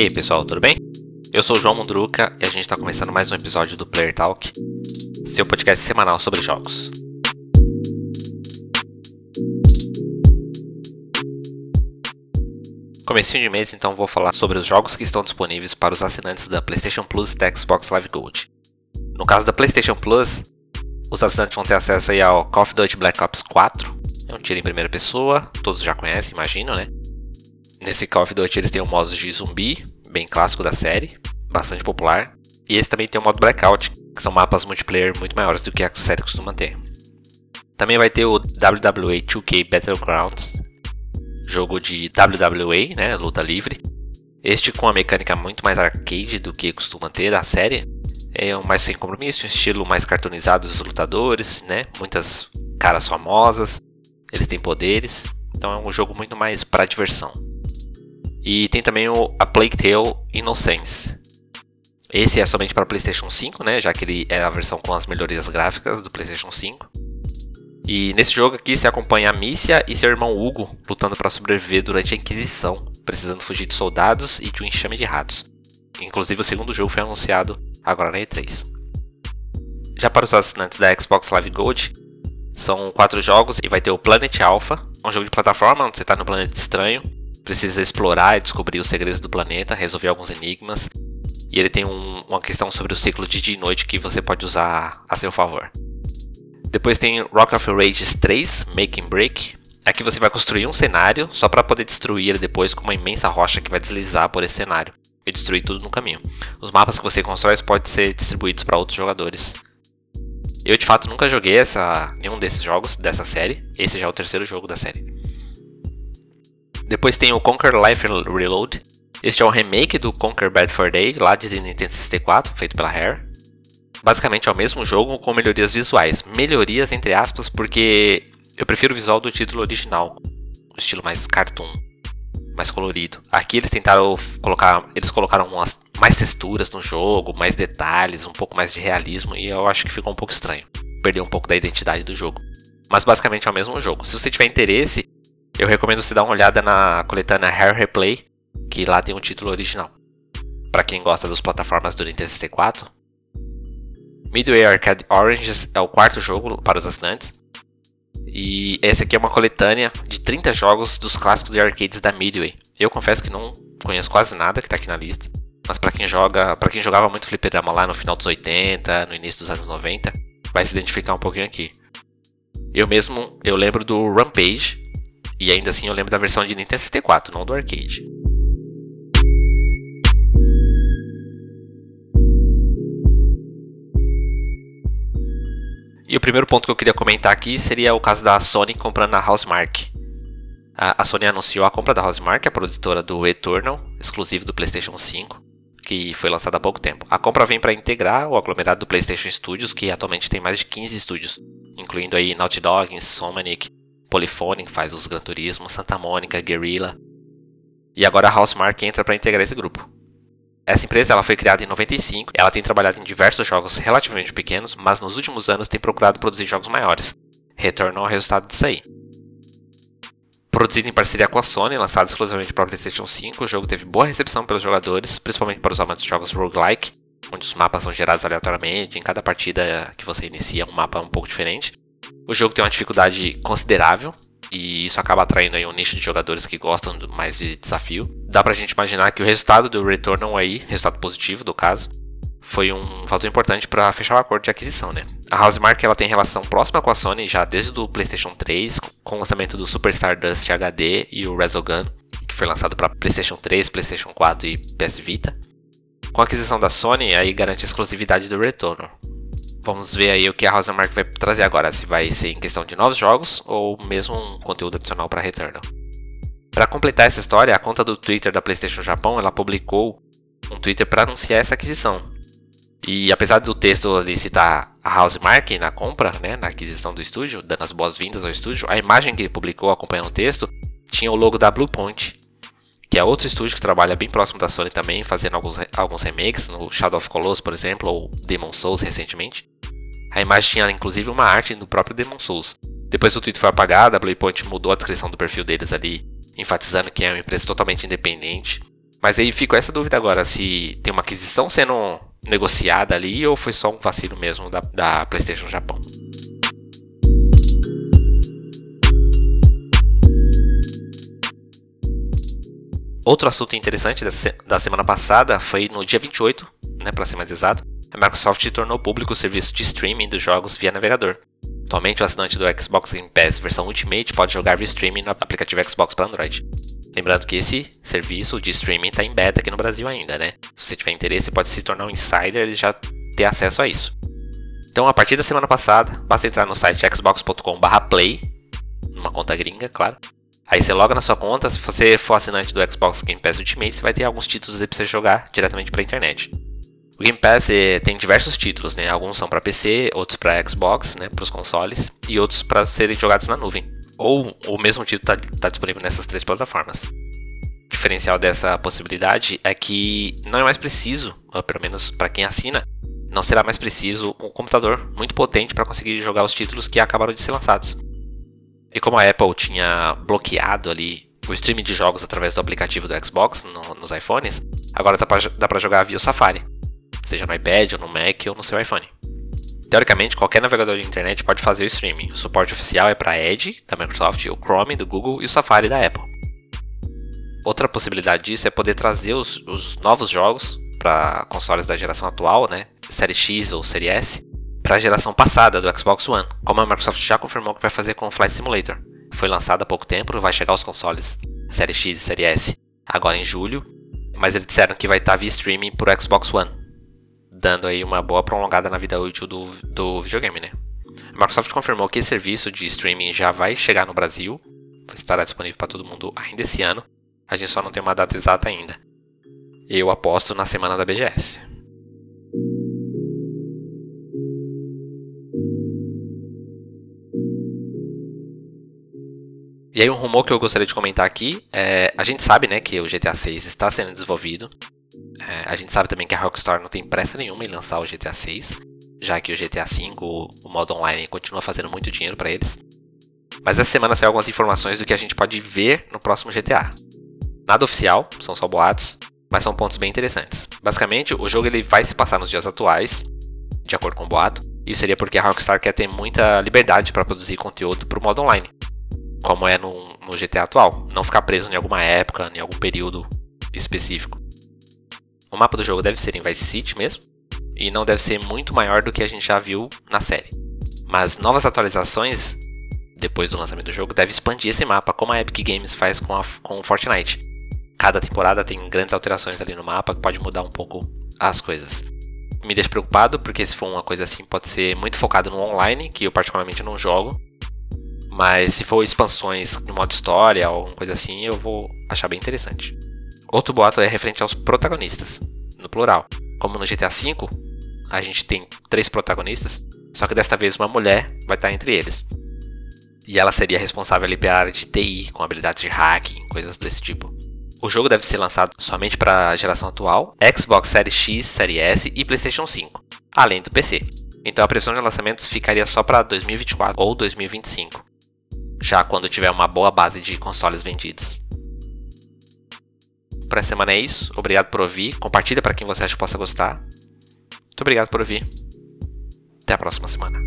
E aí pessoal, tudo bem? Eu sou o João Mundruca e a gente está começando mais um episódio do Player Talk, seu podcast semanal sobre jogos. Comecinho de mês, então vou falar sobre os jogos que estão disponíveis para os assinantes da PlayStation Plus e da Xbox Live Gold. No caso da PlayStation Plus, os assinantes vão ter acesso aí ao Call of Duty Black Ops 4, é um tiro em primeira pessoa, todos já conhecem, imagino, né? Nesse Call of Duty eles têm o modo de zumbi, bem clássico da série, bastante popular. E esse também tem o modo Blackout, que são mapas multiplayer muito maiores do que a série costuma ter. Também vai ter o WWE 2K Battlegrounds, jogo de WWE, né, luta livre. Este com a mecânica muito mais arcade do que costuma ter da série. É um mais sem compromisso, um estilo mais cartoonizado dos lutadores, né? Muitas caras famosas, eles têm poderes, então é um jogo muito mais para diversão. E tem também o A Plague Tale Innocence. Esse é somente para PlayStation 5, né, já que ele é a versão com as melhorias gráficas do PlayStation 5. E nesse jogo aqui se acompanha a Missia e seu irmão Hugo lutando para sobreviver durante a Inquisição, precisando fugir de soldados e de um enxame de ratos. Inclusive o segundo jogo foi anunciado agora na E3. Já para os assinantes da Xbox Live Gold, são quatro jogos e vai ter o Planet Alpha, um jogo de plataforma onde você está no planeta estranho precisa explorar e descobrir os segredos do planeta, resolver alguns enigmas. E ele tem um, uma questão sobre o ciclo de dia e noite que você pode usar a seu favor. Depois tem Rock of Rages 3, Making Break. Aqui você vai construir um cenário só para poder destruir ele depois com uma imensa rocha que vai deslizar por esse cenário e destruir tudo no caminho. Os mapas que você constrói podem ser distribuídos para outros jogadores. Eu de fato nunca joguei essa, nenhum desses jogos dessa série. Esse já é o terceiro jogo da série. Depois tem o Conquer Life Reload. Este é um remake do Conquer Bad for Day, lá de Nintendo 64, feito pela Rare. Basicamente é o mesmo jogo com melhorias visuais. Melhorias entre aspas, porque eu prefiro o visual do título original. O estilo mais cartoon, mais colorido. Aqui eles tentaram colocar. Eles colocaram umas, mais texturas no jogo, mais detalhes, um pouco mais de realismo, e eu acho que ficou um pouco estranho. Perdeu um pouco da identidade do jogo. Mas basicamente é o mesmo jogo. Se você tiver interesse, eu recomendo você dar uma olhada na coletânea Hair Replay, que lá tem o título original. Para quem gosta das plataformas do Nintendo 64. Midway Arcade Oranges é o quarto jogo para os assinantes. E esse aqui é uma coletânea de 30 jogos dos clássicos de arcades da Midway. Eu confesso que não conheço quase nada que está aqui na lista, mas para quem joga, para quem jogava muito fliperama lá no final dos 80, no início dos anos 90, vai se identificar um pouquinho aqui. Eu mesmo, eu lembro do Rampage, e ainda assim eu lembro da versão de Nintendo 64, não do arcade. E o primeiro ponto que eu queria comentar aqui seria o caso da Sony comprando a Housemark. A, Sony anunciou a compra da Housemark, a produtora do Eternal, exclusivo do PlayStation 5, que foi lançado há pouco tempo. A compra vem para integrar o aglomerado do PlayStation Studios, que atualmente tem mais de 15 estúdios, incluindo aí Naughty Dog, Insomniac, Polyphony, que faz os Gran Turismo, Santa Mônica, Guerrilla. E agora a Housemark entra para integrar esse grupo. Essa empresa ela foi criada em 95, ela tem trabalhado em diversos jogos relativamente pequenos, mas nos últimos anos tem procurado produzir jogos maiores. Retornou ao resultado disso aí. Produzido em parceria com a Sony, lançado exclusivamente para o PlayStation 5, o jogo teve boa recepção pelos jogadores, principalmente para os amantes de jogos roguelike, onde os mapas são gerados aleatoriamente, em cada partida que você inicia um mapa um pouco diferente. O jogo tem uma dificuldade considerável, e isso acaba atraindo aí um nicho de jogadores que gostam mais de desafio. Dá pra gente imaginar que o resultado do Returnal aí, resultado positivo do caso, foi um fator importante para fechar o acordo de aquisição, né? A Housemark ela tem relação próxima com a Sony já desde o PlayStation 3, com o lançamento do Super Stardust HD e o Resogun, que foi lançado para PlayStation 3, PlayStation 4 e PS Vita. Com a aquisição da Sony, aí garante a exclusividade do Returnal. Vamos ver aí o que a Rosemark vai trazer agora, se vai ser em questão de novos jogos ou mesmo um conteúdo adicional para Returnal. Para completar essa história, a conta do Twitter da PlayStation Japão ela publicou um Twitter para anunciar essa aquisição. E apesar do texto ali citar a Housemark na compra, né, na aquisição do estúdio, dando as boas-vindas ao estúdio, a imagem que ele publicou acompanhando o texto tinha o logo da Bluepoint, que é outro estúdio que trabalha bem próximo da Sony também, fazendo alguns, alguns remakes, no Shadow of Colossus, por exemplo, ou Demon Souls recentemente. A imagem tinha inclusive uma arte do próprio Demon Souls. Depois o tweet foi apagado, a Bluepoint mudou a descrição do perfil deles ali, enfatizando que é uma empresa totalmente independente. Mas aí ficou essa dúvida agora, se tem uma aquisição sendo negociada ali ou foi só um vacilo mesmo da, da PlayStation Japão. Outro assunto interessante da semana passada foi no dia 28, né, para ser mais exato, a Microsoft tornou público o serviço de streaming dos jogos via navegador. Atualmente, o assinante do Xbox Game Pass versão Ultimate pode jogar via streaming no aplicativo Xbox para Android. Lembrando que esse serviço de streaming está em beta aqui no Brasil ainda, né? Se você tiver interesse, pode se tornar um insider e já ter acesso a isso. Então, a partir da semana passada, basta entrar no site xbox.com/play, numa conta gringa, claro. Aí você loga na sua conta, se você for assinante do Xbox Game Pass Ultimate, você vai ter alguns títulos aí para você jogar diretamente pela internet. O Game Pass eh, tem diversos títulos, né? Alguns são para PC, outros para Xbox, né? Para os consoles, e outros para serem jogados na nuvem. Ou o mesmo título está tá disponível nessas três plataformas. O diferencial dessa possibilidade é que não é mais preciso, pelo menos para quem assina, não será mais preciso um computador muito potente para conseguir jogar os títulos que acabaram de ser lançados. E como a Apple tinha bloqueado ali o streaming de jogos através do aplicativo do Xbox no, nos iPhones, agora dá para jogar via Safari seja no iPad, ou no Mac, ou no seu iPhone. Teoricamente, qualquer navegador de internet pode fazer o streaming. O suporte oficial é para Edge, da Microsoft, o Chrome, do Google e o Safari, da Apple. Outra possibilidade disso é poder trazer os, os novos jogos para consoles da geração atual, né, Série X ou Série S, para a geração passada do Xbox One, como a Microsoft já confirmou que vai fazer com o Flight Simulator. Foi lançado há pouco tempo, vai chegar aos consoles Série X e Série S agora em julho, mas eles disseram que vai estar via streaming para o Xbox One dando aí uma boa prolongada na vida útil do, do videogame, né? A Microsoft confirmou que esse serviço de streaming já vai chegar no Brasil, estará disponível para todo mundo ainda esse ano. A gente só não tem uma data exata ainda. Eu aposto na semana da BGS. E aí um rumor que eu gostaria de comentar aqui é, a gente sabe, né, que o GTA 6 está sendo desenvolvido é, a gente sabe também que a Rockstar não tem pressa nenhuma em lançar o GTA 6, já que o GTA 5, o, modo online, continua fazendo muito dinheiro para eles. Mas essa semana saiu algumas informações do que a gente pode ver no próximo GTA. Nada oficial, são só boatos, mas são pontos bem interessantes. Basicamente, o jogo ele vai se passar nos dias atuais, de acordo com o boato. Isso seria porque a Rockstar quer ter muita liberdade para produzir conteúdo para o modo online, como é no, no GTA atual, não ficar preso em alguma época, em algum período específico. O mapa do jogo deve ser em Vice City mesmo, e não deve ser muito maior do que a gente já viu na série. Mas novas atualizações, depois do lançamento do jogo, devem expandir esse mapa, como a Epic Games faz com, a, com o Fortnite. Cada temporada tem grandes alterações ali no mapa que pode mudar um pouco as coisas. Me deixa preocupado, porque se for uma coisa assim, pode ser muito focado no online, que eu particularmente não jogo. Mas se for expansões no modo história ou coisa assim, eu vou achar bem interessante. Outro boato é referente aos protagonistas, no plural. Como no GTA V, a gente tem três protagonistas, só que desta vez uma mulher vai estar entre eles. E ela seria responsável ali pela área de TI, com habilidades de hacking, coisas desse tipo. O jogo deve ser lançado somente para a geração atual, Xbox Series X, Series S e PlayStation 5, além do PC. Então a previsão de lançamentos ficaria só para 2024 ou 2025, já quando tiver uma boa base de consoles vendidos. Por essa semana é isso. Obrigado por ouvir. Compartilha para quem você acha que possa gostar. Muito obrigado por ouvir. Até a próxima semana.